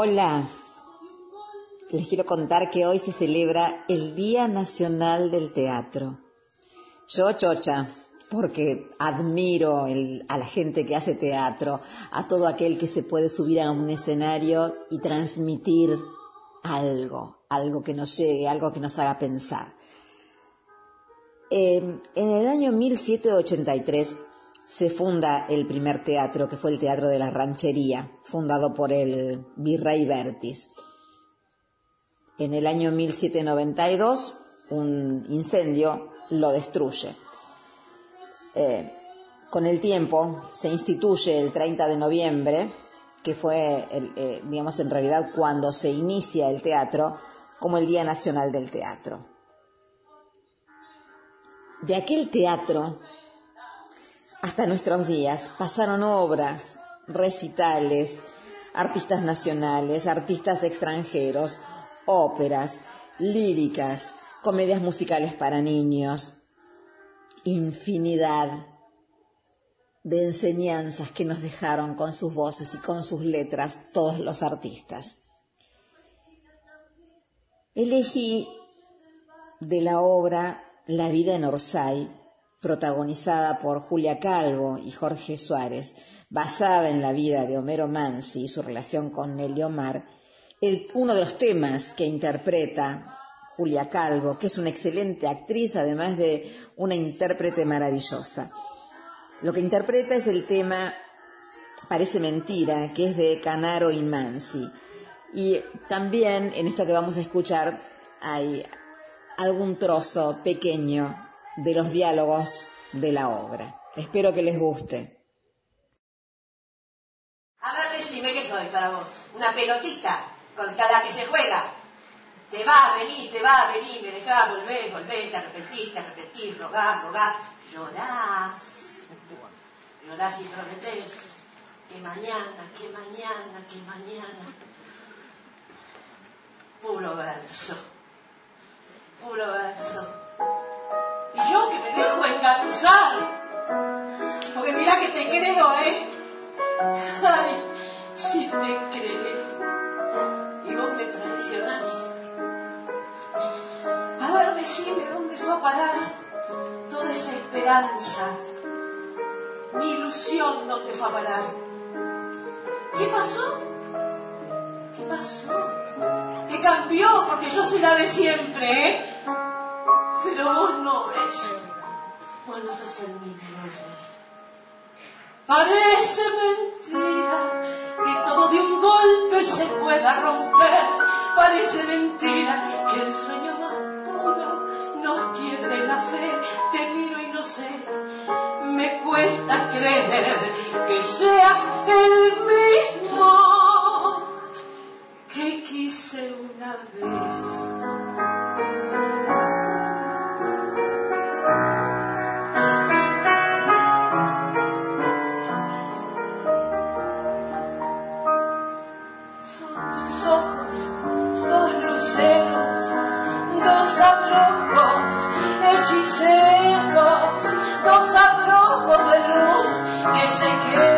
Hola, les quiero contar que hoy se celebra el Día Nacional del Teatro. Yo, chocha, porque admiro a la gente que hace teatro, a todo aquel que se puede subir a un escenario y transmitir algo, algo que nos llegue, algo que nos haga pensar. Eh, en el año 1783 se funda el primer teatro, que fue el Teatro de la Ranchería, fundado por el virrey Bertis. En el año 1792, un incendio lo destruye. Eh, con el tiempo se instituye el 30 de noviembre, que fue, eh, digamos, en realidad cuando se inicia el teatro, como el Día Nacional del Teatro. De aquel teatro hasta nuestros días pasaron obras, recitales, artistas nacionales, artistas extranjeros, óperas, líricas, comedias musicales para niños, infinidad de enseñanzas que nos dejaron con sus voces y con sus letras todos los artistas. Elegí de la obra La vida en Orsay protagonizada por Julia Calvo y Jorge Suárez, basada en la vida de Homero Mansi y su relación con Nelly Omar, uno de los temas que interpreta Julia Calvo, que es una excelente actriz, además de una intérprete maravillosa. Lo que interpreta es el tema Parece mentira, que es de Canaro y Mansi. Y también en esto que vamos a escuchar hay algún trozo pequeño de los diálogos de la obra. Espero que les guste. A ver, decime qué soy para vos. Una pelotita contra la que se juega. Te va a venir, te va a venir, me dejás volver, volver, te arrepentís, te arrepentís, rogás, rogás, llorás. Llorás y prometés que mañana, que mañana, que mañana. Puro verso, puro verso. Y yo que me dejo engatusar. Porque mira que te creo, ¿eh? Ay, si te creo. Y vos me traicionás. A ver, decime dónde fue a parar toda esa esperanza. Mi ilusión, ¿dónde fue a parar? ¿Qué pasó? ¿Qué pasó? ¿Qué cambió? Porque yo soy la de siempre, ¿eh? Pero vos no ves. Vos no sos el mismo Parece mentira que todo de un golpe se pueda romper. Parece mentira que el sueño más puro nos quiebre la fe. Te miro y no sé, me cuesta creer que seas el mismo que quise una vez. porque sei que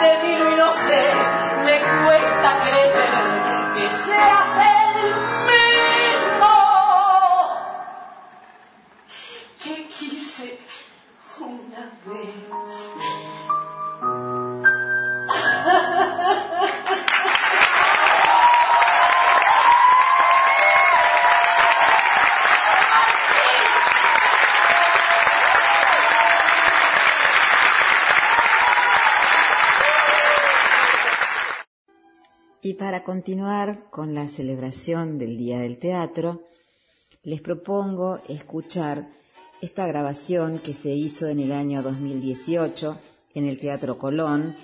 te miro y no sé, me cuesta creer que seas el mismo que quise una vez. Para continuar con la celebración del Día del Teatro, les propongo escuchar esta grabación que se hizo en el año 2018 en el Teatro Colón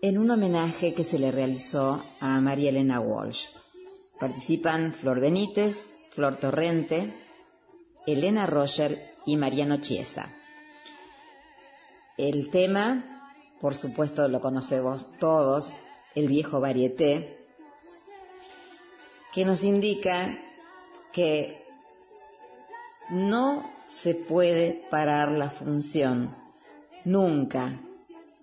en un homenaje que se le realizó a María Elena Walsh. Participan Flor Benítez, Flor Torrente, Elena Roger y Mariano Chiesa. El tema, por supuesto lo conocemos todos, el viejo varieté, que nos indica que no se puede parar la función, nunca,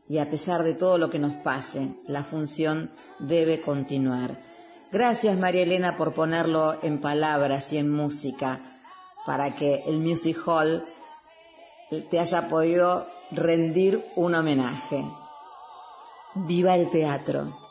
y a pesar de todo lo que nos pase, la función debe continuar. Gracias María Elena por ponerlo en palabras y en música para que el Music Hall te haya podido rendir un homenaje. Viva el teatro.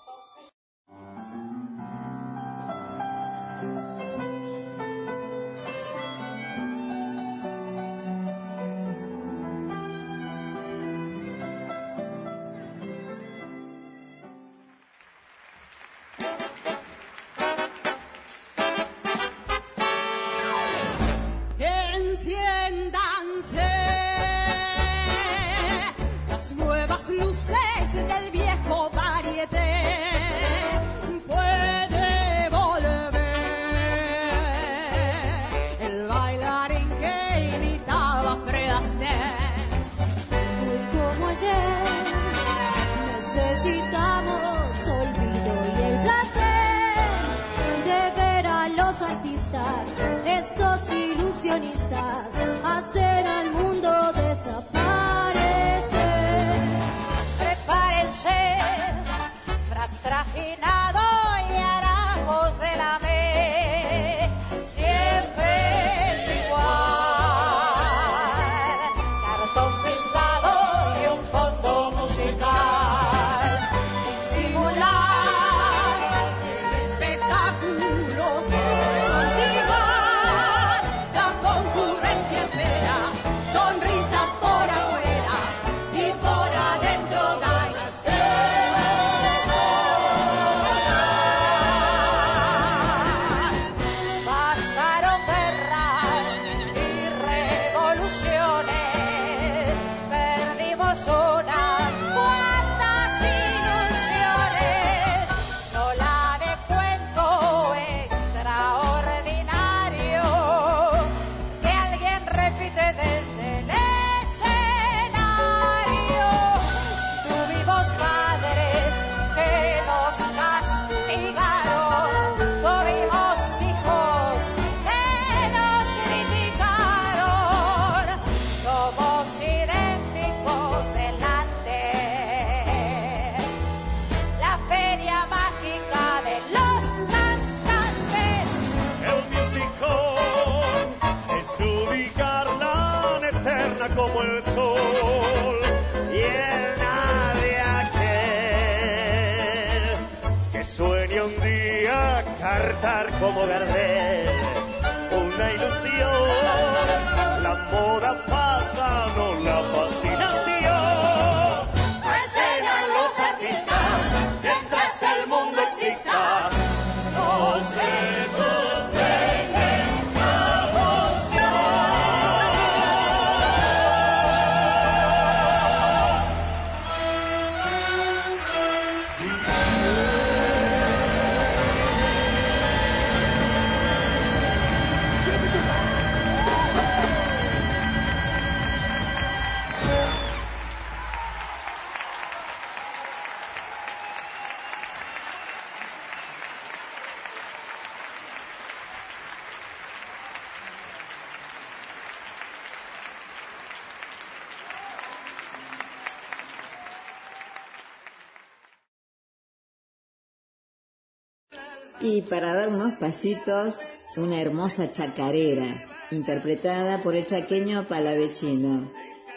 Y para dar unos pasitos, una hermosa chacarera, interpretada por el chaqueño palavecino.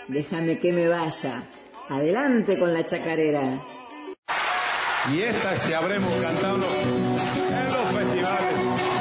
Déjame que me vaya. Adelante con la chacarera. Y esta se habremos cantado en los festivales.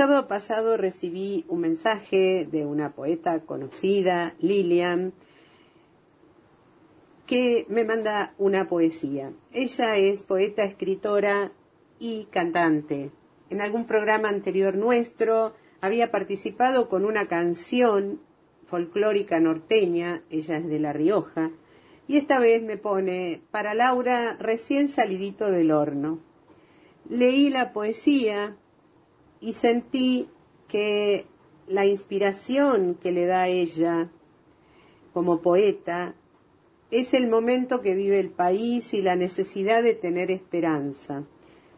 Sábado pasado recibí un mensaje de una poeta conocida, Lilian, que me manda una poesía. Ella es poeta, escritora y cantante. En algún programa anterior nuestro había participado con una canción folclórica norteña, ella es de La Rioja, y esta vez me pone para Laura recién salidito del horno. Leí la poesía y sentí que la inspiración que le da ella como poeta es el momento que vive el país y la necesidad de tener esperanza.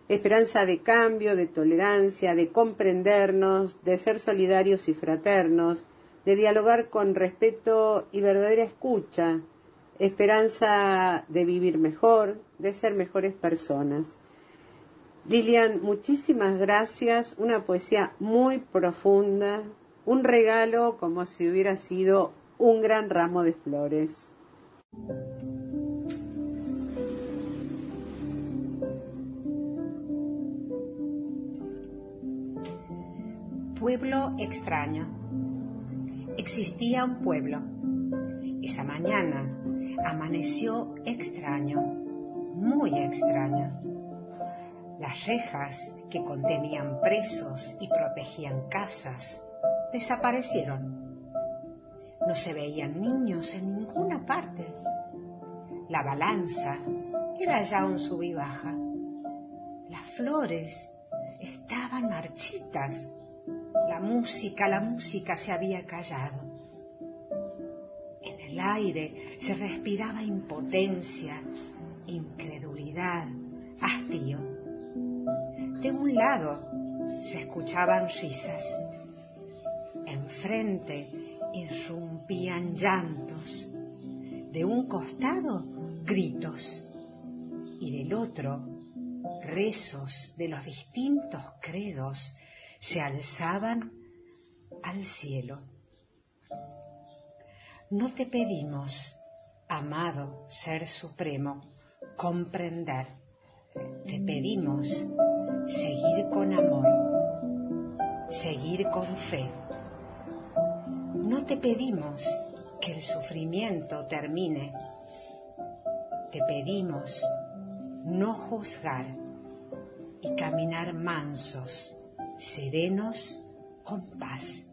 Esperanza de cambio, de tolerancia, de comprendernos, de ser solidarios y fraternos, de dialogar con respeto y verdadera escucha, esperanza de vivir mejor, de ser mejores personas. Lilian, muchísimas gracias, una poesía muy profunda, un regalo como si hubiera sido un gran ramo de flores. Pueblo extraño. Existía un pueblo. Esa mañana amaneció extraño, muy extraño. Las rejas que contenían presos y protegían casas desaparecieron. No se veían niños en ninguna parte. La balanza era ya un sub y baja. Las flores estaban marchitas. La música, la música se había callado. En el aire se respiraba impotencia, incredulidad, hastío. De un lado se escuchaban risas. Enfrente irrumpían llantos. De un costado gritos y del otro rezos de los distintos credos se alzaban al cielo. No te pedimos, amado Ser Supremo, comprender. Te pedimos seguir con amor, seguir con fe. No te pedimos que el sufrimiento termine. Te pedimos no juzgar y caminar mansos, serenos, con paz.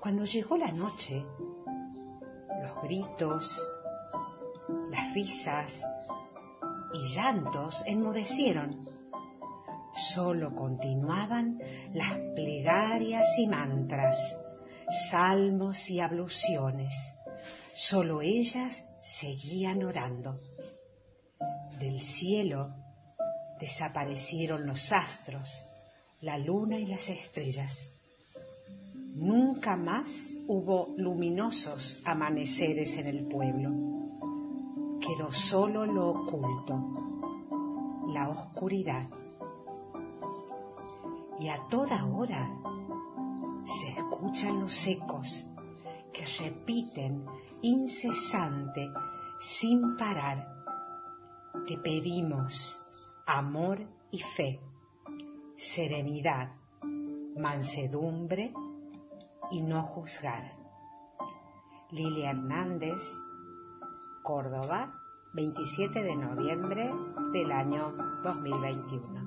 Cuando llegó la noche, los gritos, las risas y llantos enmudecieron. Solo continuaban las plegarias y mantras, salmos y abluciones. Solo ellas seguían orando. Del cielo desaparecieron los astros, la luna y las estrellas. Nunca más hubo luminosos amaneceres en el pueblo. Quedó solo lo oculto, la oscuridad. Y a toda hora se escuchan los ecos que repiten incesante, sin parar. Te pedimos amor y fe, serenidad, mansedumbre y no juzgar. Lilia Hernández, Córdoba, 27 de noviembre del año 2021.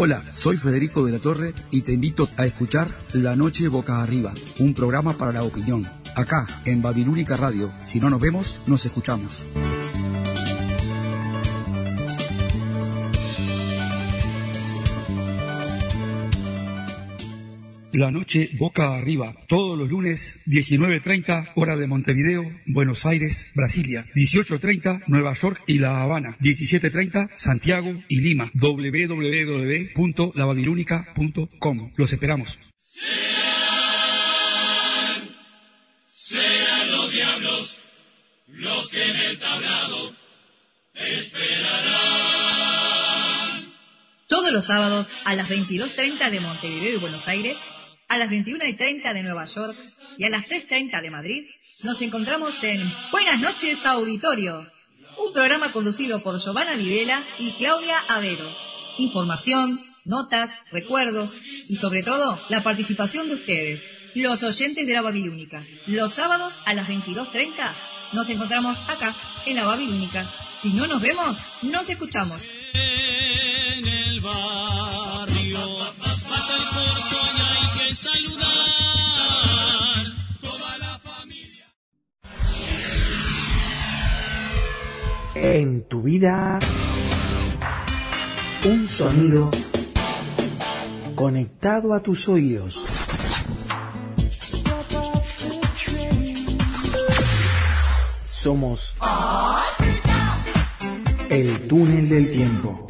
Hola, soy Federico de la Torre y te invito a escuchar La Noche Boca Arriba, un programa para la opinión. Acá, en Babilónica Radio. Si no nos vemos, nos escuchamos. La noche boca arriba, todos los lunes 19.30 hora de Montevideo, Buenos Aires, Brasilia, 18.30 Nueva York y La Habana, 17.30 Santiago y Lima, www.lababilúnica.com. Los esperamos. Serán los diablos los que en el tablado esperarán. Todos los sábados a las 22.30 de Montevideo y Buenos Aires a las 21 y 30 de Nueva York y a las 3.30 de Madrid, nos encontramos en Buenas noches Auditorio, un programa conducido por Giovanna Videla y Claudia Avero. Información, notas, recuerdos y sobre todo la participación de ustedes, los oyentes de la Babilónica. Los sábados a las 22.30 nos encontramos acá en la Babilónica. Si no nos vemos, nos escuchamos. En el En tu vida, un sonido conectado a tus oídos. Somos el túnel del tiempo.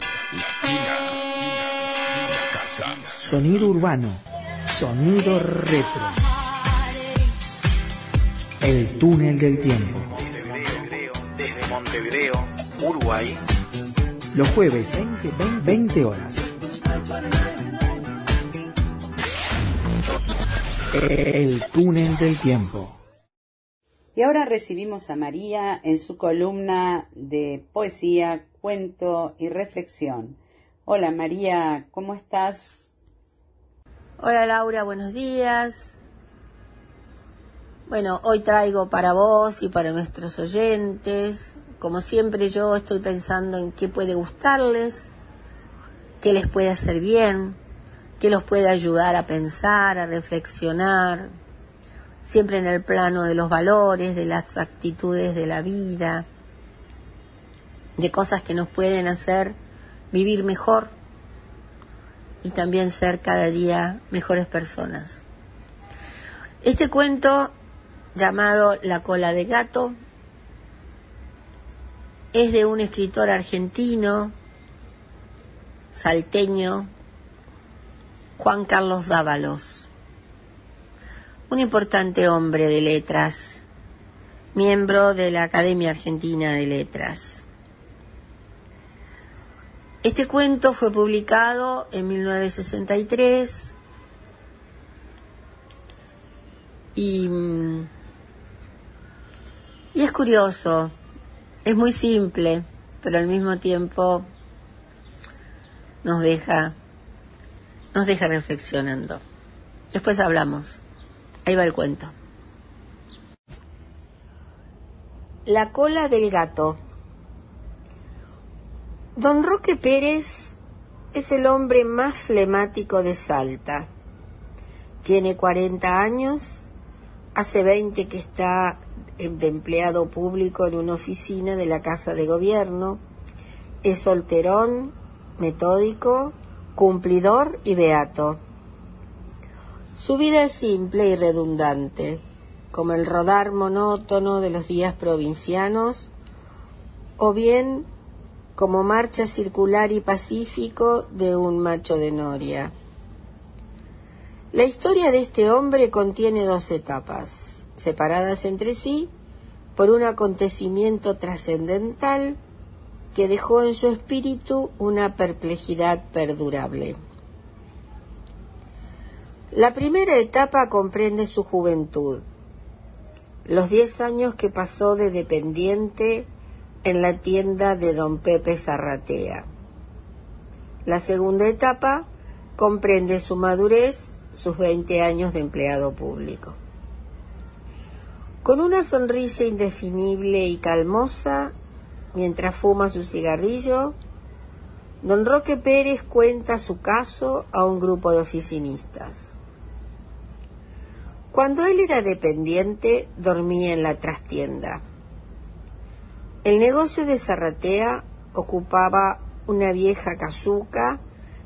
Sonido urbano, sonido retro. El túnel del tiempo. Desde Montevideo, Uruguay. Los jueves, 20, 20 horas. El túnel del tiempo. Y ahora recibimos a María en su columna de poesía, cuento y reflexión. Hola María, ¿cómo estás? Hola Laura, buenos días. Bueno, hoy traigo para vos y para nuestros oyentes, como siempre yo estoy pensando en qué puede gustarles, qué les puede hacer bien, qué los puede ayudar a pensar, a reflexionar, siempre en el plano de los valores, de las actitudes de la vida, de cosas que nos pueden hacer vivir mejor y también ser cada día mejores personas. Este cuento llamado La cola de gato es de un escritor argentino, salteño, Juan Carlos Dávalos, un importante hombre de letras, miembro de la Academia Argentina de Letras. Este cuento fue publicado en 1963 y, y es curioso, es muy simple, pero al mismo tiempo nos deja, nos deja reflexionando. Después hablamos. Ahí va el cuento. La cola del gato. Don Roque Pérez es el hombre más flemático de Salta. Tiene 40 años, hace 20 que está de empleado público en una oficina de la Casa de Gobierno, es solterón, metódico, cumplidor y beato. Su vida es simple y redundante, como el rodar monótono de los días provincianos, o bien como marcha circular y pacífico de un macho de noria. La historia de este hombre contiene dos etapas, separadas entre sí por un acontecimiento trascendental que dejó en su espíritu una perplejidad perdurable. La primera etapa comprende su juventud, los diez años que pasó de dependiente en la tienda de don Pepe Zarratea. La segunda etapa comprende su madurez, sus 20 años de empleado público. Con una sonrisa indefinible y calmosa, mientras fuma su cigarrillo, Don Roque Pérez cuenta su caso a un grupo de oficinistas. Cuando él era dependiente, dormía en la trastienda. El negocio de Zarratea ocupaba una vieja casuca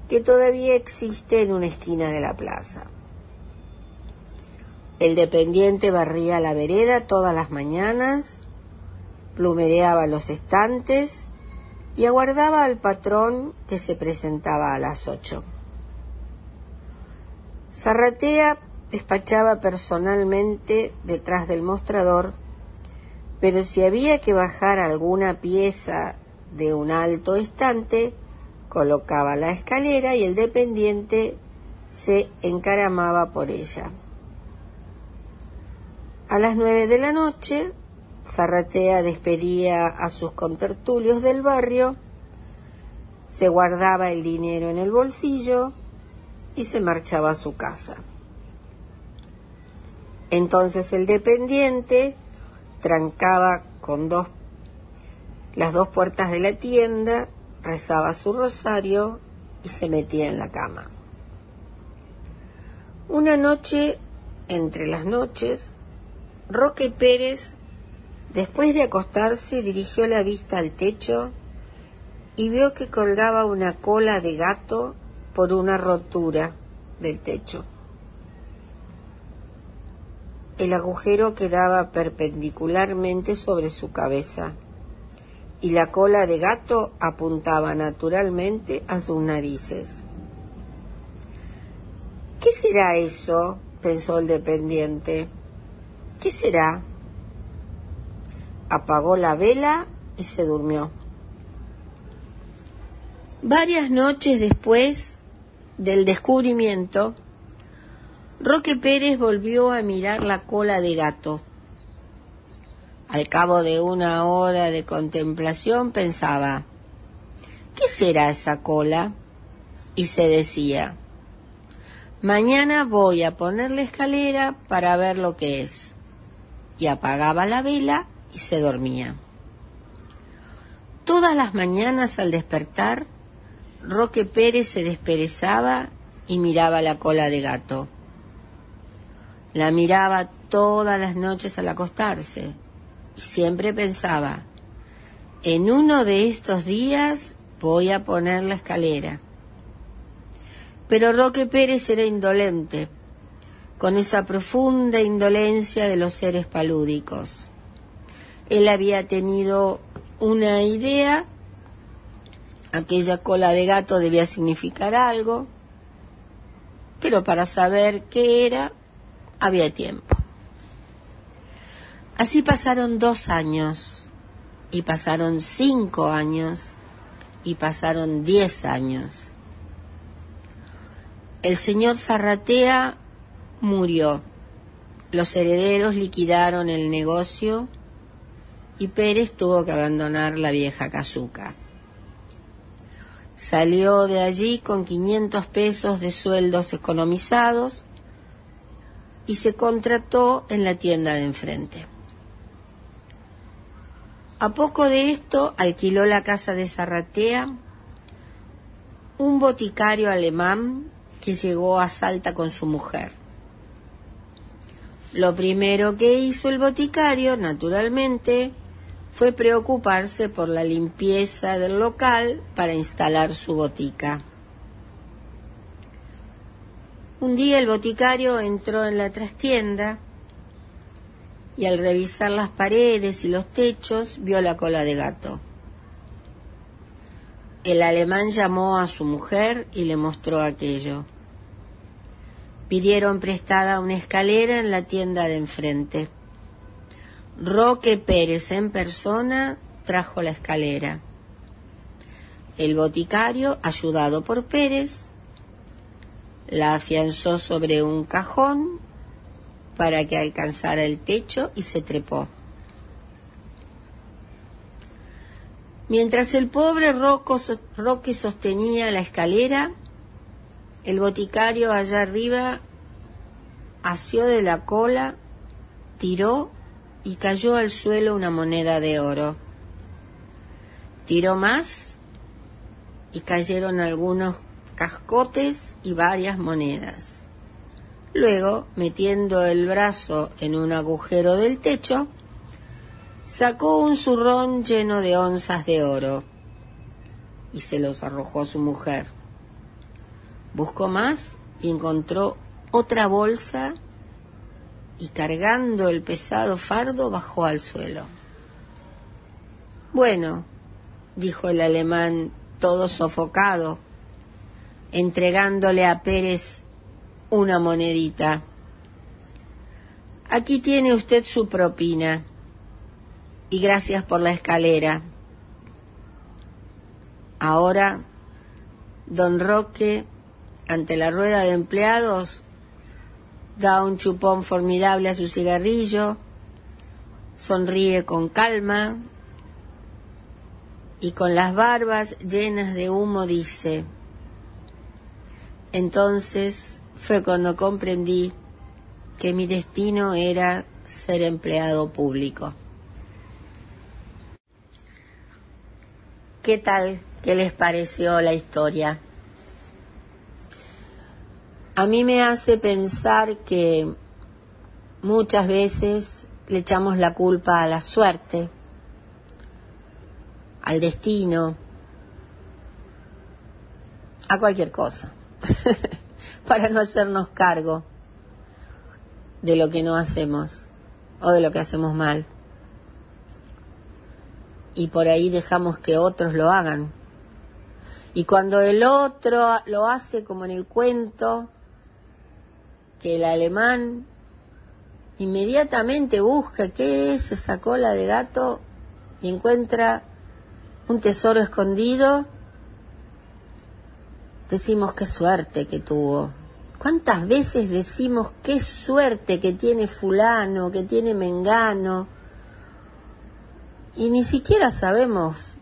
que todavía existe en una esquina de la plaza. El dependiente barría la vereda todas las mañanas, plumereaba los estantes y aguardaba al patrón que se presentaba a las ocho. Zarratea despachaba personalmente detrás del mostrador, pero si había que bajar alguna pieza de un alto estante, colocaba la escalera y el dependiente se encaramaba por ella. A las nueve de la noche, Zarratea despedía a sus contertulios del barrio, se guardaba el dinero en el bolsillo y se marchaba a su casa. Entonces el dependiente trancaba con dos las dos puertas de la tienda, rezaba su rosario y se metía en la cama. Una noche, entre las noches, Roque Pérez, después de acostarse, dirigió la vista al techo y vio que colgaba una cola de gato por una rotura del techo. El agujero quedaba perpendicularmente sobre su cabeza y la cola de gato apuntaba naturalmente a sus narices. ¿Qué será eso? pensó el dependiente. ¿Qué será? Apagó la vela y se durmió. Varias noches después del descubrimiento, Roque Pérez volvió a mirar la cola de gato. Al cabo de una hora de contemplación pensaba, ¿qué será esa cola? Y se decía, mañana voy a poner la escalera para ver lo que es. Y apagaba la vela y se dormía. Todas las mañanas al despertar, Roque Pérez se desperezaba y miraba la cola de gato. La miraba todas las noches al acostarse siempre pensaba, en uno de estos días voy a poner la escalera. Pero Roque Pérez era indolente, con esa profunda indolencia de los seres palúdicos. Él había tenido una idea, aquella cola de gato debía significar algo, pero para saber qué era había tiempo. Así pasaron dos años, y pasaron cinco años, y pasaron diez años. El señor Zarratea murió. Los herederos liquidaron el negocio y Pérez tuvo que abandonar la vieja casuca. Salió de allí con 500 pesos de sueldos economizados y se contrató en la tienda de enfrente. A poco de esto alquiló la casa de Zarratea un boticario alemán que llegó a Salta con su mujer. Lo primero que hizo el boticario, naturalmente, fue preocuparse por la limpieza del local para instalar su botica. Un día el boticario entró en la trastienda y al revisar las paredes y los techos vio la cola de gato. El alemán llamó a su mujer y le mostró aquello. Pidieron prestada una escalera en la tienda de enfrente. Roque Pérez en persona trajo la escalera. El boticario, ayudado por Pérez, la afianzó sobre un cajón para que alcanzara el techo y se trepó. Mientras el pobre Roque sostenía la escalera, el boticario allá arriba asió de la cola, tiró y cayó al suelo una moneda de oro. Tiró más y cayeron algunos cascotes y varias monedas. Luego, metiendo el brazo en un agujero del techo, sacó un zurrón lleno de onzas de oro y se los arrojó a su mujer. Buscó más y encontró otra bolsa y cargando el pesado fardo bajó al suelo. Bueno, dijo el alemán todo sofocado, entregándole a Pérez una monedita. Aquí tiene usted su propina y gracias por la escalera. Ahora, don Roque, ante la rueda de empleados, da un chupón formidable a su cigarrillo, sonríe con calma y con las barbas llenas de humo dice, entonces fue cuando comprendí que mi destino era ser empleado público. ¿Qué tal? ¿Qué les pareció la historia? A mí me hace pensar que muchas veces le echamos la culpa a la suerte, al destino, a cualquier cosa, para no hacernos cargo de lo que no hacemos o de lo que hacemos mal y por ahí dejamos que otros lo hagan. Y cuando el otro lo hace como en el cuento, que el alemán inmediatamente busca qué es esa cola de gato y encuentra un tesoro escondido, decimos qué suerte que tuvo. ¿Cuántas veces decimos qué suerte que tiene fulano, que tiene mengano? y ni siquiera sabemos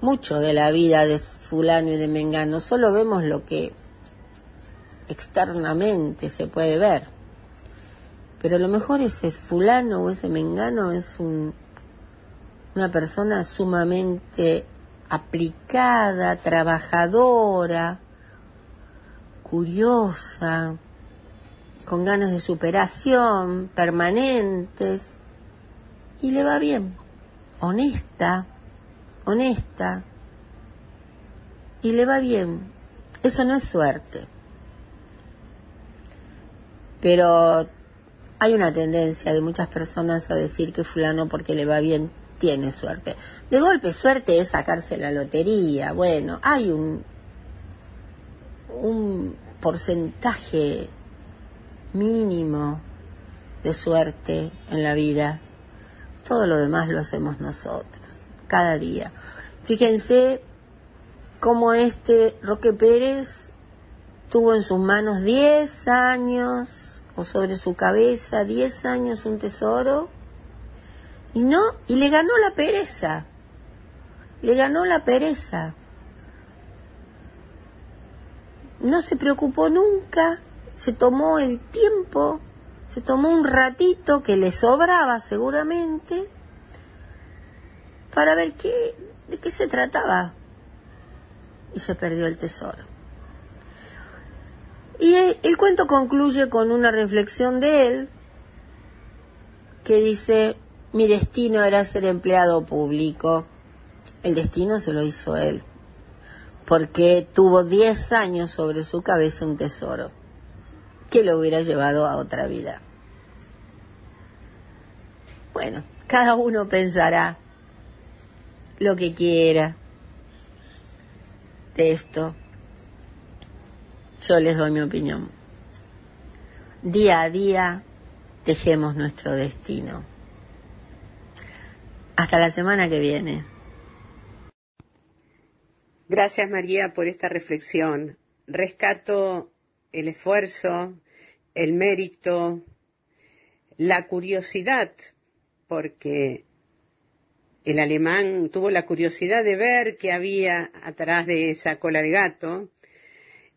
mucho de la vida de fulano y de mengano, solo vemos lo que externamente se puede ver. Pero a lo mejor ese fulano o ese mengano es un, una persona sumamente aplicada, trabajadora, curiosa, con ganas de superación permanentes, y le va bien honesta, honesta, y le va bien. Eso no es suerte. Pero hay una tendencia de muchas personas a decir que fulano porque le va bien tiene suerte. De golpe suerte es sacarse la lotería. Bueno, hay un, un porcentaje mínimo de suerte en la vida todo lo demás lo hacemos nosotros, cada día. Fíjense cómo este Roque Pérez tuvo en sus manos 10 años, o sobre su cabeza 10 años un tesoro, y no, y le ganó la pereza, le ganó la pereza. No se preocupó nunca, se tomó el tiempo se tomó un ratito que le sobraba seguramente para ver qué, de qué se trataba. Y se perdió el tesoro. Y el, cuento concluye con una reflexión de él que dice, mi destino era ser empleado público. El destino se lo hizo él, porque tuvo 10 años sobre su cabeza un tesoro que lo hubiera llevado a otra vida. Bueno, cada uno pensará lo que quiera de esto. Yo les doy mi opinión. Día a día dejemos nuestro destino. Hasta la semana que viene. Gracias María por esta reflexión. Rescato el esfuerzo, el mérito, la curiosidad, porque el alemán tuvo la curiosidad de ver qué había atrás de esa cola de gato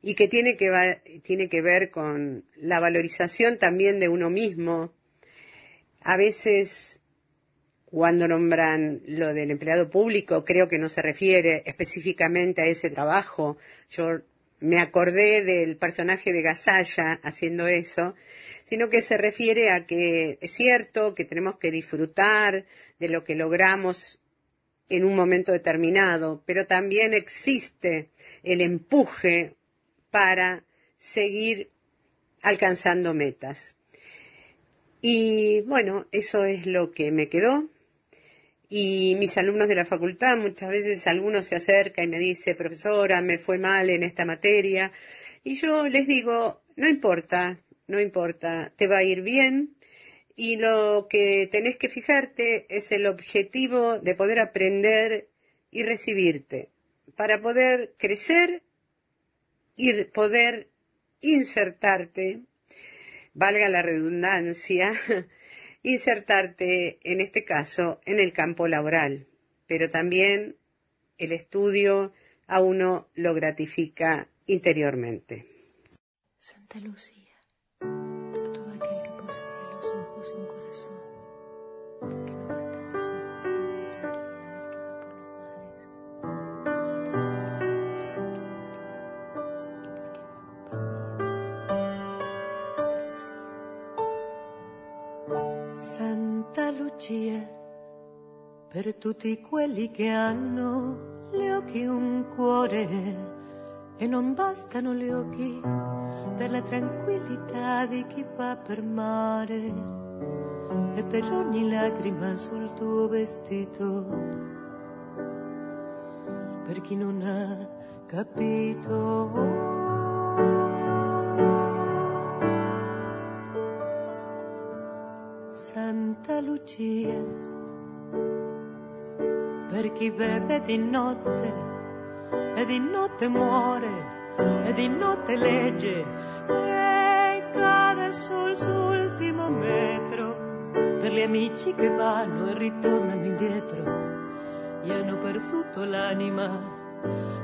y que tiene que, tiene que ver con la valorización también de uno mismo. A veces cuando nombran lo del empleado público, creo que no se refiere específicamente a ese trabajo. Yo me acordé del personaje de Gasalla haciendo eso, sino que se refiere a que es cierto que tenemos que disfrutar de lo que logramos en un momento determinado, pero también existe el empuje para seguir alcanzando metas. Y bueno, eso es lo que me quedó. Y mis alumnos de la facultad, muchas veces algunos se acerca y me dice, profesora, me fue mal en esta materia. Y yo les digo, no importa, no importa, te va a ir bien. Y lo que tenés que fijarte es el objetivo de poder aprender y recibirte, para poder crecer y poder insertarte, valga la redundancia, insertarte en este caso en el campo laboral, pero también el estudio a uno lo gratifica interiormente. Lucia, per tutti quelli che hanno gli occhi un cuore e non bastano gli occhi per la tranquillità di chi va per mare e per ogni lacrima sul tuo vestito, per chi non ha capito. Lucia, per chi beve di notte e di notte muore e di notte legge e cade sul suo ultimo metro per gli amici che vanno e ritornano indietro e hanno perduto l'anima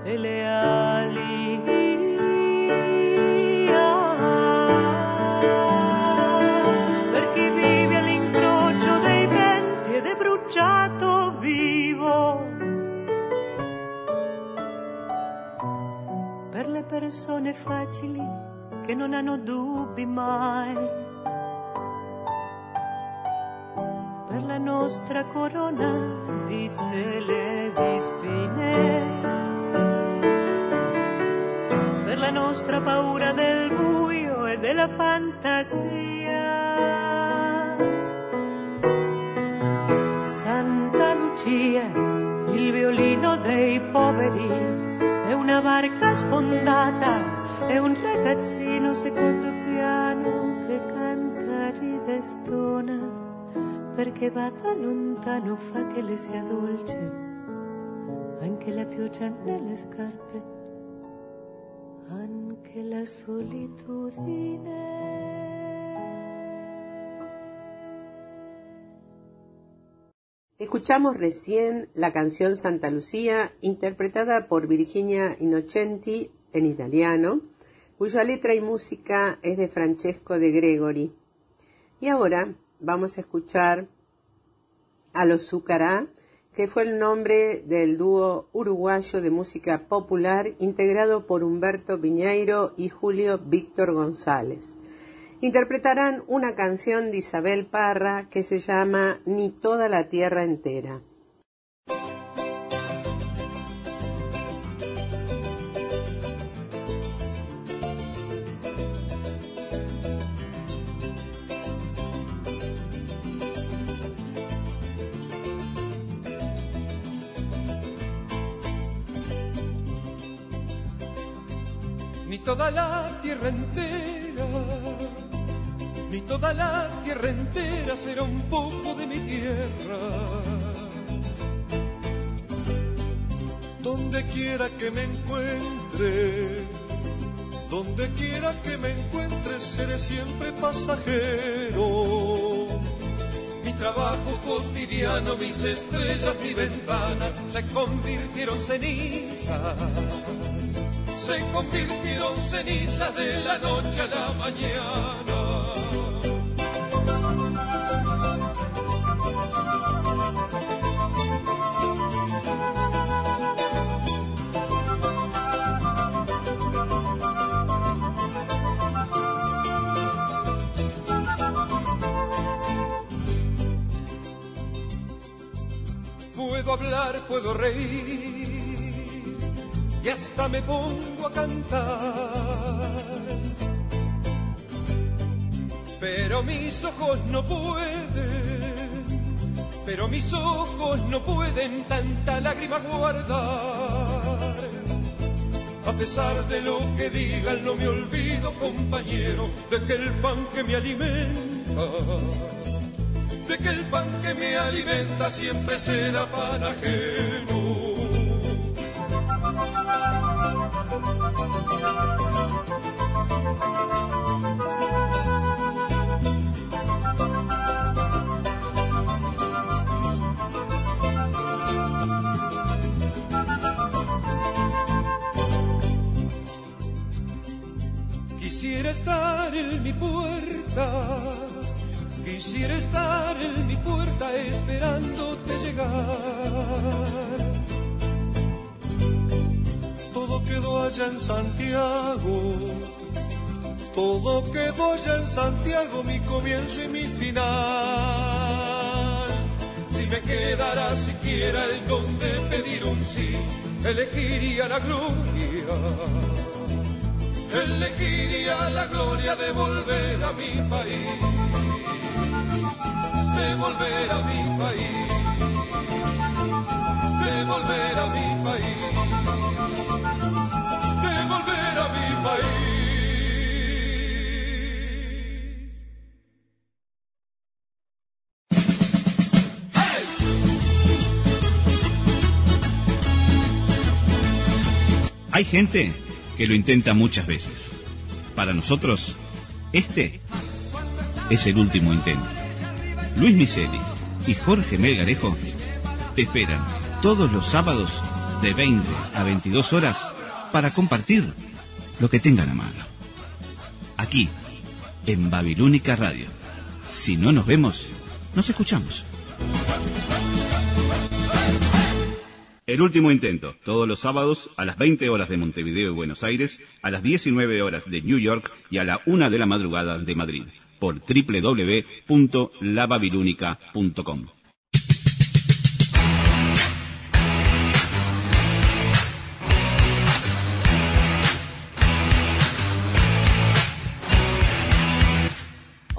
e le ali. Persone facili che non hanno dubbi mai. Per la nostra corona di stelle e di spine. Per la nostra paura del buio e della fantasia. Santa Lucia, il violino dei poveri, una barca sfondata, è un ragazzino secondo piano che canta, ride e stona, perché va da lontano fa che le sia dolce, anche la pioggia nelle scarpe, anche la solitudine. Escuchamos recién la canción Santa Lucía, interpretada por Virginia Innocenti en italiano, cuya letra y música es de Francesco de Gregori. Y ahora vamos a escuchar a los Zucará, que fue el nombre del dúo uruguayo de música popular integrado por Humberto Piñeiro y Julio Víctor González interpretarán una canción de Isabel Parra que se llama Ni toda la tierra entera. Ni toda la tierra entera entera será un poco de mi tierra. Donde quiera que me encuentre, donde quiera que me encuentre, seré siempre pasajero. Mi trabajo cotidiano, mis estrellas, mi ventana, se convirtieron cenizas se convirtieron cenizas de la noche a la mañana. Puedo hablar, puedo reír y hasta me pongo a cantar. Pero mis ojos no pueden, pero mis ojos no pueden tanta lágrima guardar. A pesar de lo que digan, no me olvido, compañero, de que el pan que me alimenta que el pan que me alimenta siempre será pan ajeno. Quisiera estar en mi puerta Quisiera estar allá en Santiago, todo quedó allá en Santiago, mi comienzo y mi final. Si me quedara siquiera el don de pedir un sí, elegiría la gloria. Elegiría la gloria de volver a mi país de volver a mi país, de volver a mi país, Hay gente que lo intenta muchas veces. Para nosotros, este es el último intento. Luis Miseli y Jorge Melgarejo te esperan todos los sábados de 20 a 22 horas para compartir lo que tengan a mano. Aquí, en Babilónica Radio. Si no nos vemos, nos escuchamos. El último intento, todos los sábados a las 20 horas de Montevideo y Buenos Aires, a las 19 horas de New York y a la 1 de la madrugada de Madrid por www.lababilúnica.com.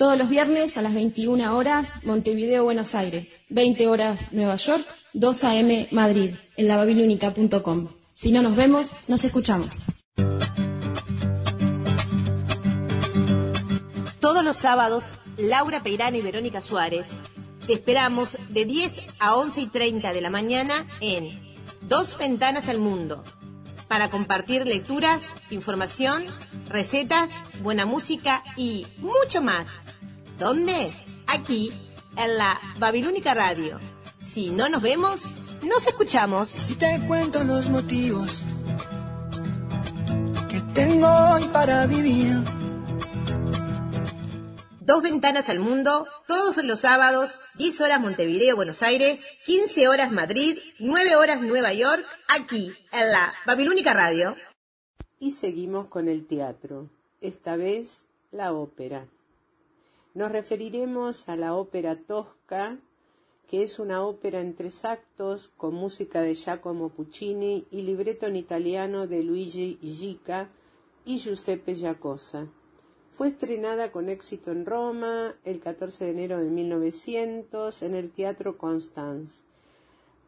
Todos los viernes a las 21 horas, Montevideo, Buenos Aires. 20 horas, Nueva York. 2 a.m. Madrid. En lababilúnica.com. Si no nos vemos, nos escuchamos. Todos los sábados, Laura Peirano y Verónica Suárez te esperamos de 10 a 11 y 30 de la mañana en Dos Ventanas al Mundo para compartir lecturas, información, recetas, buena música y mucho más. ¿Dónde? Aquí, en la Babilónica Radio. Si no nos vemos, nos escuchamos. Si te cuento los motivos que tengo hoy para vivir Dos ventanas al mundo, todos los sábados, 10 horas Montevideo, Buenos Aires, 15 horas Madrid, 9 horas Nueva York, aquí, en la Babilónica Radio. Y seguimos con el teatro, esta vez la ópera. Nos referiremos a la ópera Tosca, que es una ópera en tres actos con música de Giacomo Puccini y libreto en italiano de Luigi Gica y Giuseppe Giacosa. Fue estrenada con éxito en Roma el 14 de enero de 1900 en el Teatro Constance.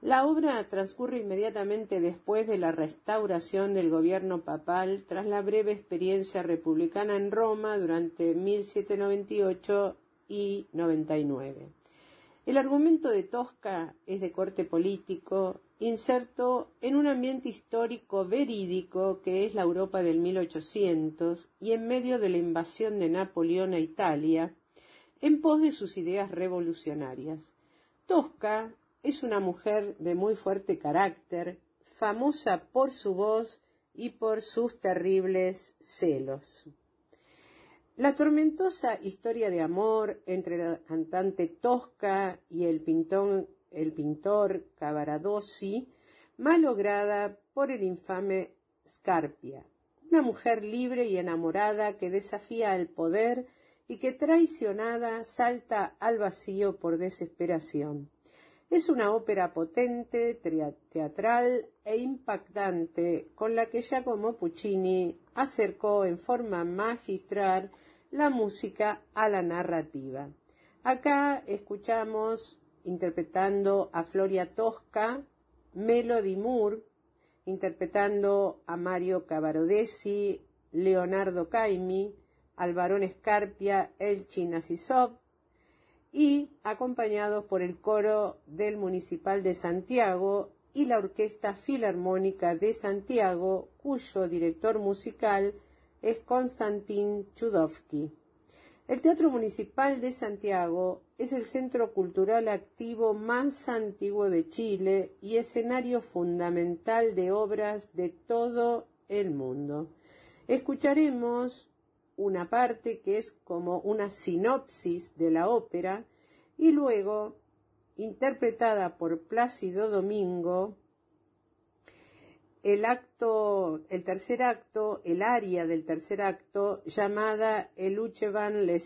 La obra transcurre inmediatamente después de la restauración del gobierno papal tras la breve experiencia republicana en Roma durante 1798 y 99. El argumento de Tosca es de corte político, inserto en un ambiente histórico verídico que es la Europa del 1800 y en medio de la invasión de Napoleón a Italia, en pos de sus ideas revolucionarias. Tosca es una mujer de muy fuerte carácter, famosa por su voz y por sus terribles celos. La tormentosa historia de amor entre la cantante Tosca y el, pintón- el pintor Cavaradossi, malograda por el infame Scarpia, una mujer libre y enamorada que desafía al poder y que traicionada salta al vacío por desesperación. Es una ópera potente, teatral e impactante con la que Giacomo Puccini acercó en forma magistral la música a la narrativa. Acá escuchamos interpretando a Floria Tosca, Melody Moore, interpretando a Mario Cavarodesi, Leonardo Caimi, al barón Scarpia, Elchin Asisov, y acompañados por el coro del Municipal de Santiago y la Orquesta Filarmónica de Santiago, cuyo director musical es Konstantin Chudovsky. El Teatro Municipal de Santiago es el centro cultural activo más antiguo de Chile y escenario fundamental de obras de todo el mundo. Escucharemos una parte que es como una sinopsis de la ópera y luego, interpretada por Plácido Domingo, el acto, el tercer acto, el aria del tercer acto, llamada El Luce van le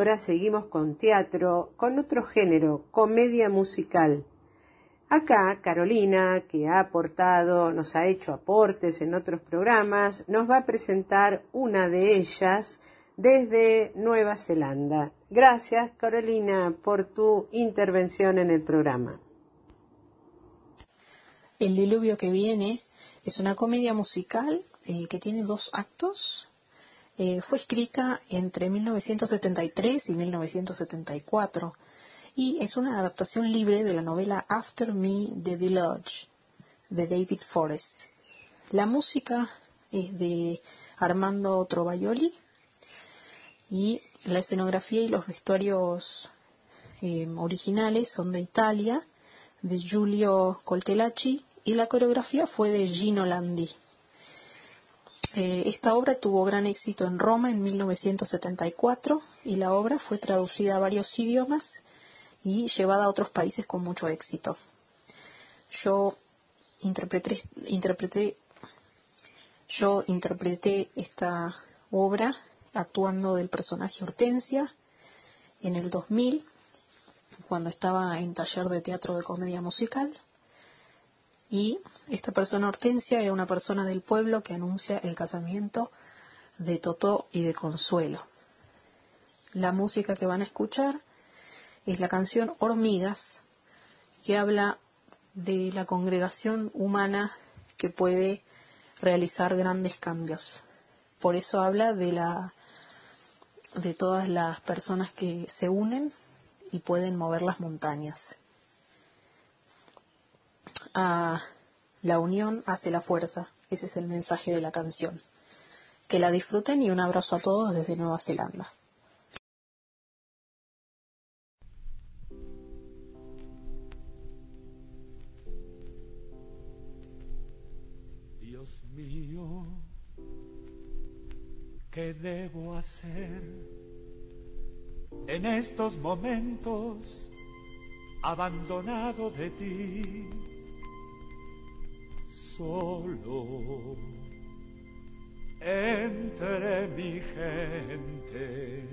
ahora seguimos con teatro, con otro género, comedia musical. Acá Carolina, que ha aportado, nos ha hecho aportes en otros programas, nos va a presentar una de ellas desde Nueva Zelanda. Gracias Carolina por tu intervención en el programa. El diluvio que viene es una comedia musical eh, que tiene dos actos. Eh, fue escrita entre 1973 y 1974 y es una adaptación libre de la novela After Me de The Lodge de David Forrest. La música es de Armando Trovaioli y la escenografía y los vestuarios eh, originales son de Italia, de Giulio Coltelacci y la coreografía fue de Gino Landi. Eh, esta obra tuvo gran éxito en Roma en 1974 y la obra fue traducida a varios idiomas y llevada a otros países con mucho éxito. Yo interpreté, yo interpreté esta obra actuando del personaje Hortensia en el 2000 cuando estaba en taller de teatro de comedia musical y esta persona Hortensia era una persona del pueblo que anuncia el casamiento de Totó y de Consuelo. La música que van a escuchar es la canción Hormigas, que habla de la congregación humana que puede realizar grandes cambios. Por eso habla de la de todas las personas que se unen y pueden mover las montañas la unión hace la fuerza. Ese es el mensaje de la canción. Que la disfruten y un abrazo a todos desde Nueva Zelanda. Dios mío, ¿qué debo hacer en estos momentos abandonado de ti? Solo entre mi gente.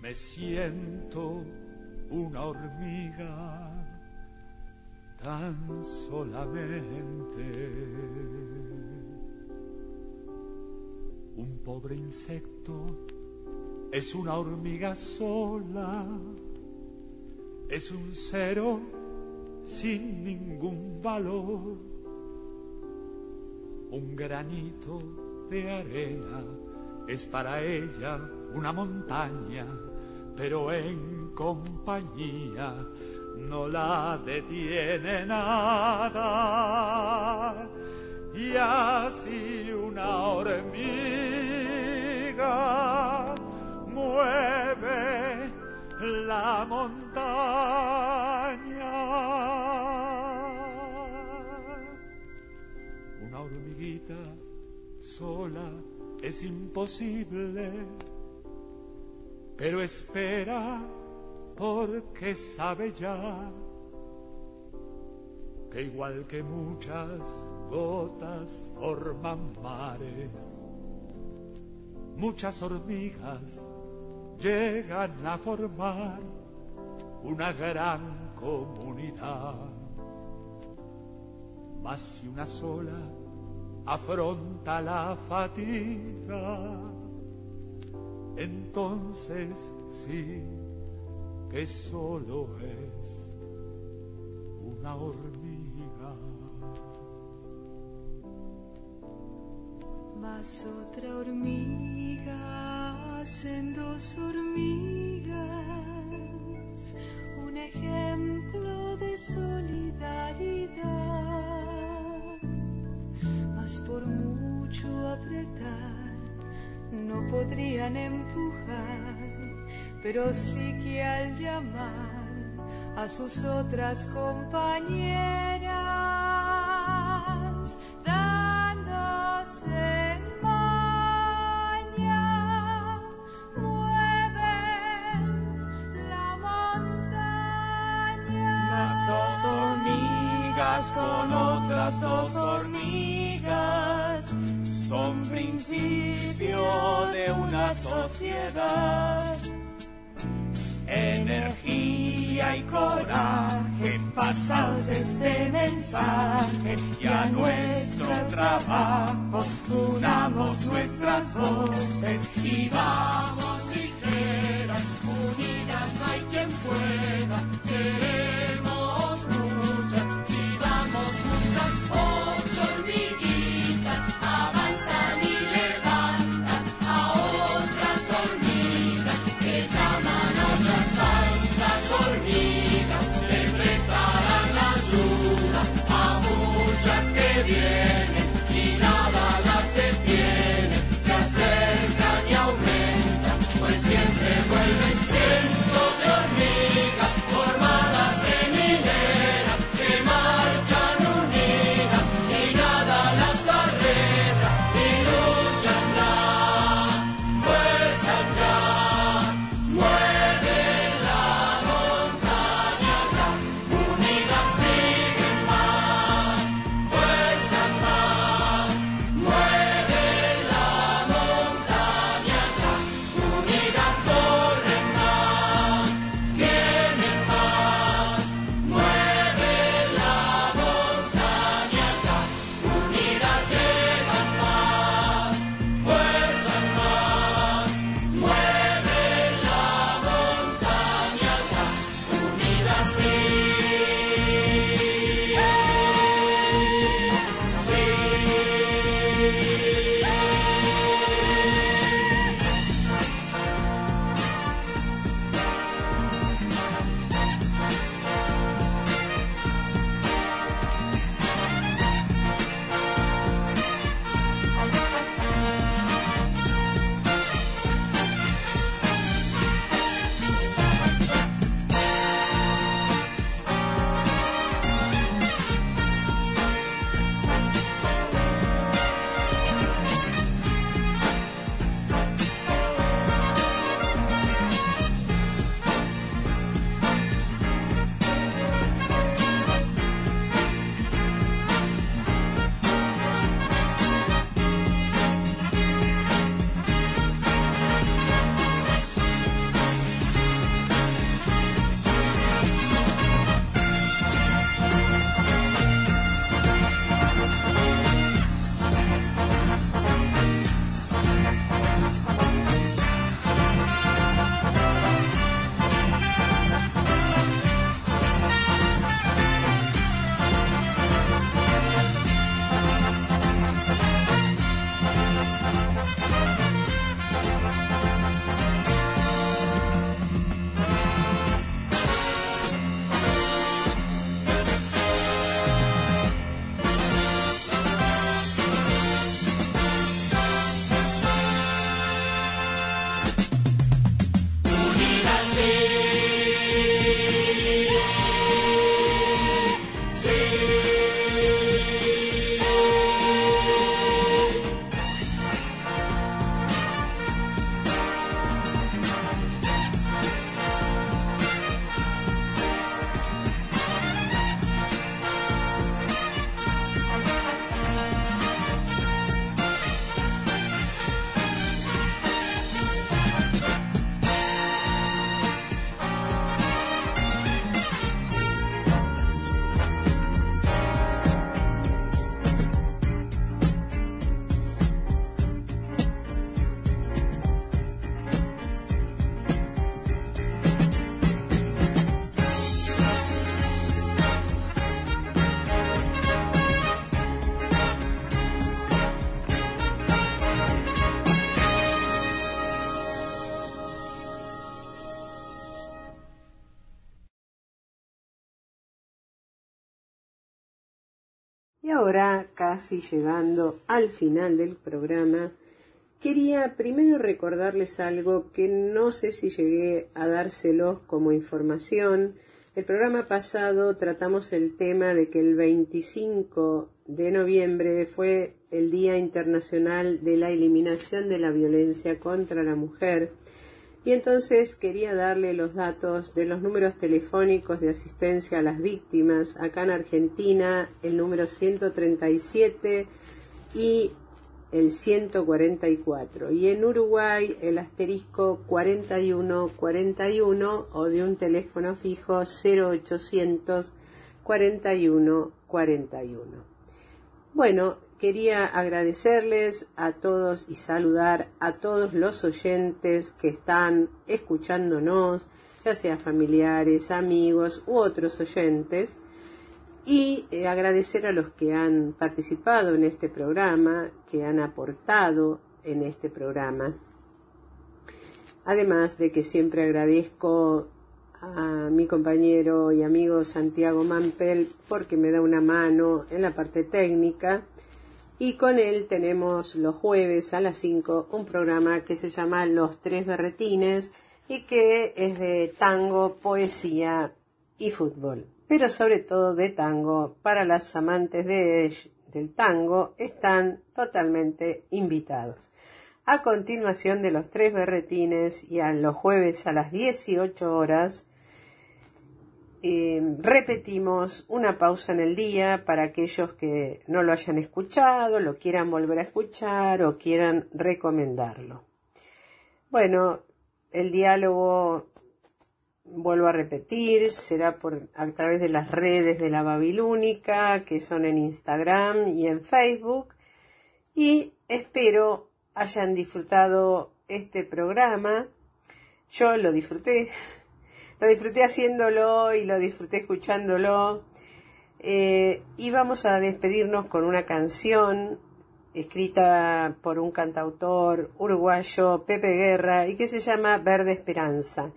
Me siento una hormiga tan solamente. Un pobre insecto es una hormiga sola, es un cero sin ningún valor. Un granito de arena es para ella una montaña, pero en compañía no la detiene nada. Y así una hormiga mueve la montaña. Es imposible, pero espera porque sabe ya que igual que muchas gotas forman mares, muchas hormigas llegan a formar una gran comunidad. Más si una sola afronta la fatiga, entonces sí que solo es una hormiga. Más otra hormiga, hacen dos hormigas, un ejemplo de solidaridad apretar no podrían empujar, pero sí que al llamar a sus otras compañeras, este mensaje y a nuestro trabajo unamos nuestras voces y vamos. ahora casi llegando al final del programa, quería primero recordarles algo que no sé si llegué a dárselos como información. El programa pasado tratamos el tema de que el 25 de noviembre fue el Día Internacional de la Eliminación de la Violencia contra la Mujer y entonces quería darle los datos de los números telefónicos de asistencia a las víctimas. Acá en Argentina el número 137 y el 144 y en Uruguay el asterisco 4141 o de un teléfono fijo 0800 4141. Bueno, quería agradecerles a todos y saludar a todos los oyentes que están escuchándonos, ya sea familiares, amigos u otros oyentes y eh, agradecer a los que han participado en este programa, que han aportado en este programa. Además de que siempre agradezco a mi compañero y amigo Santiago Mampel porque me da una mano en la parte técnica y con él tenemos los jueves a las 5 un programa que se llama Los Tres Berretines y que es de tango, poesía y fútbol pero sobre todo de tango. Para las amantes de, del tango están totalmente invitados. A continuación de los tres berretines y a los jueves a las 18 horas, eh, repetimos una pausa en el día para aquellos que no lo hayan escuchado, lo quieran volver a escuchar o quieran recomendarlo. Bueno, el diálogo vuelvo a repetir, será por, a través de las redes de la Babilónica, que son en Instagram y en Facebook. Y espero hayan disfrutado este programa. Yo lo disfruté, lo disfruté haciéndolo y lo disfruté escuchándolo. Eh, y vamos a despedirnos con una canción escrita por un cantautor uruguayo, Pepe Guerra, y que se llama Verde Esperanza.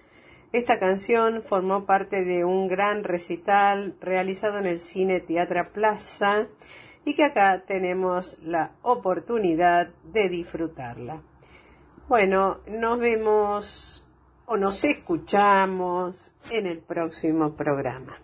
Esta canción formó parte de un gran recital realizado en el Cine Teatra Plaza y que acá tenemos la oportunidad de disfrutarla. Bueno, nos vemos nos escuchamos en el próximo programa.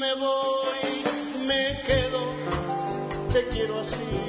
me voy, me quedo, te quiero así.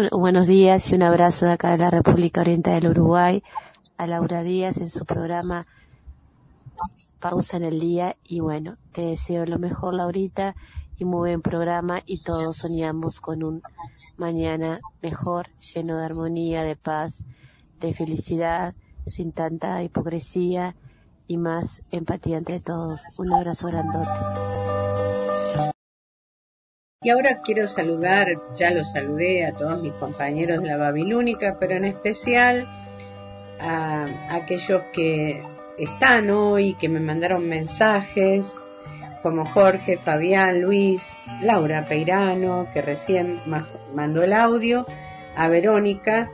Bueno, bu- buenos días y un abrazo de acá de la República Oriental del Uruguay a Laura Díaz en su programa Pausa en el Día y bueno, te deseo lo mejor Laurita y muy buen programa y todos soñamos con un mañana mejor, lleno de armonía, de paz, de felicidad, sin tanta hipocresía y más empatía entre todos. Un abrazo grandote. Y ahora quiero saludar, ya los saludé a todos mis compañeros de la Babilónica, pero en especial a aquellos que están hoy, que me mandaron mensajes, como Jorge, Fabián, Luis, Laura Peirano, que recién ma- mandó el audio, a Verónica,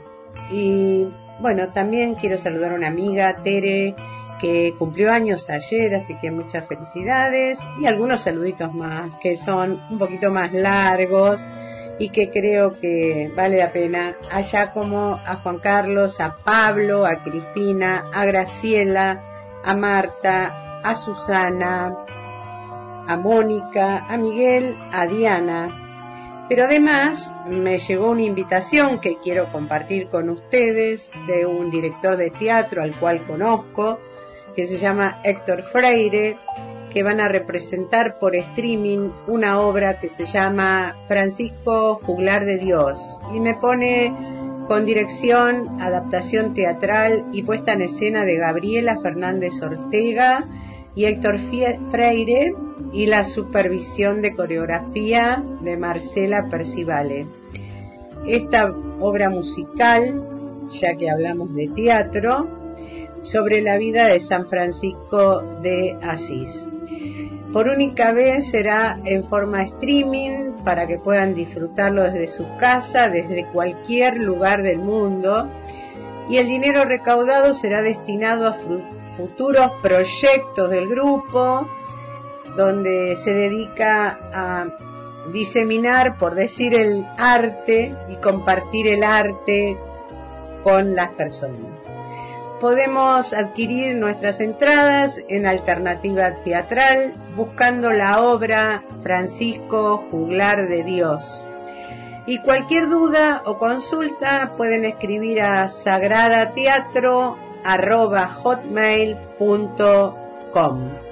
y bueno, también quiero saludar a una amiga, Tere, que cumplió años ayer, así que muchas felicidades y algunos saluditos más que son un poquito más largos y que creo que vale la pena, allá como a Juan Carlos, a Pablo, a Cristina, a Graciela, a Marta, a Susana, a Mónica, a Miguel, a Diana. Pero además me llegó una invitación que quiero compartir con ustedes de un director de teatro al cual conozco, que se llama Héctor Freire, que van a representar por streaming una obra que se llama Francisco Juglar de Dios y me pone con dirección, adaptación teatral y puesta en escena de Gabriela Fernández Ortega y Héctor Freire y la supervisión de coreografía de Marcela Percivale. Esta obra musical, ya que hablamos de teatro, sobre la vida de San Francisco de Asís. Por única vez será en forma streaming para que puedan disfrutarlo desde su casa, desde cualquier lugar del mundo. Y el dinero recaudado será destinado a fu- futuros proyectos del grupo, donde se dedica a diseminar, por decir, el arte y compartir el arte con las personas. Podemos adquirir nuestras entradas en Alternativa Teatral buscando la obra Francisco Juglar de Dios. Y cualquier duda o consulta pueden escribir a sagradateatro.hotmail.com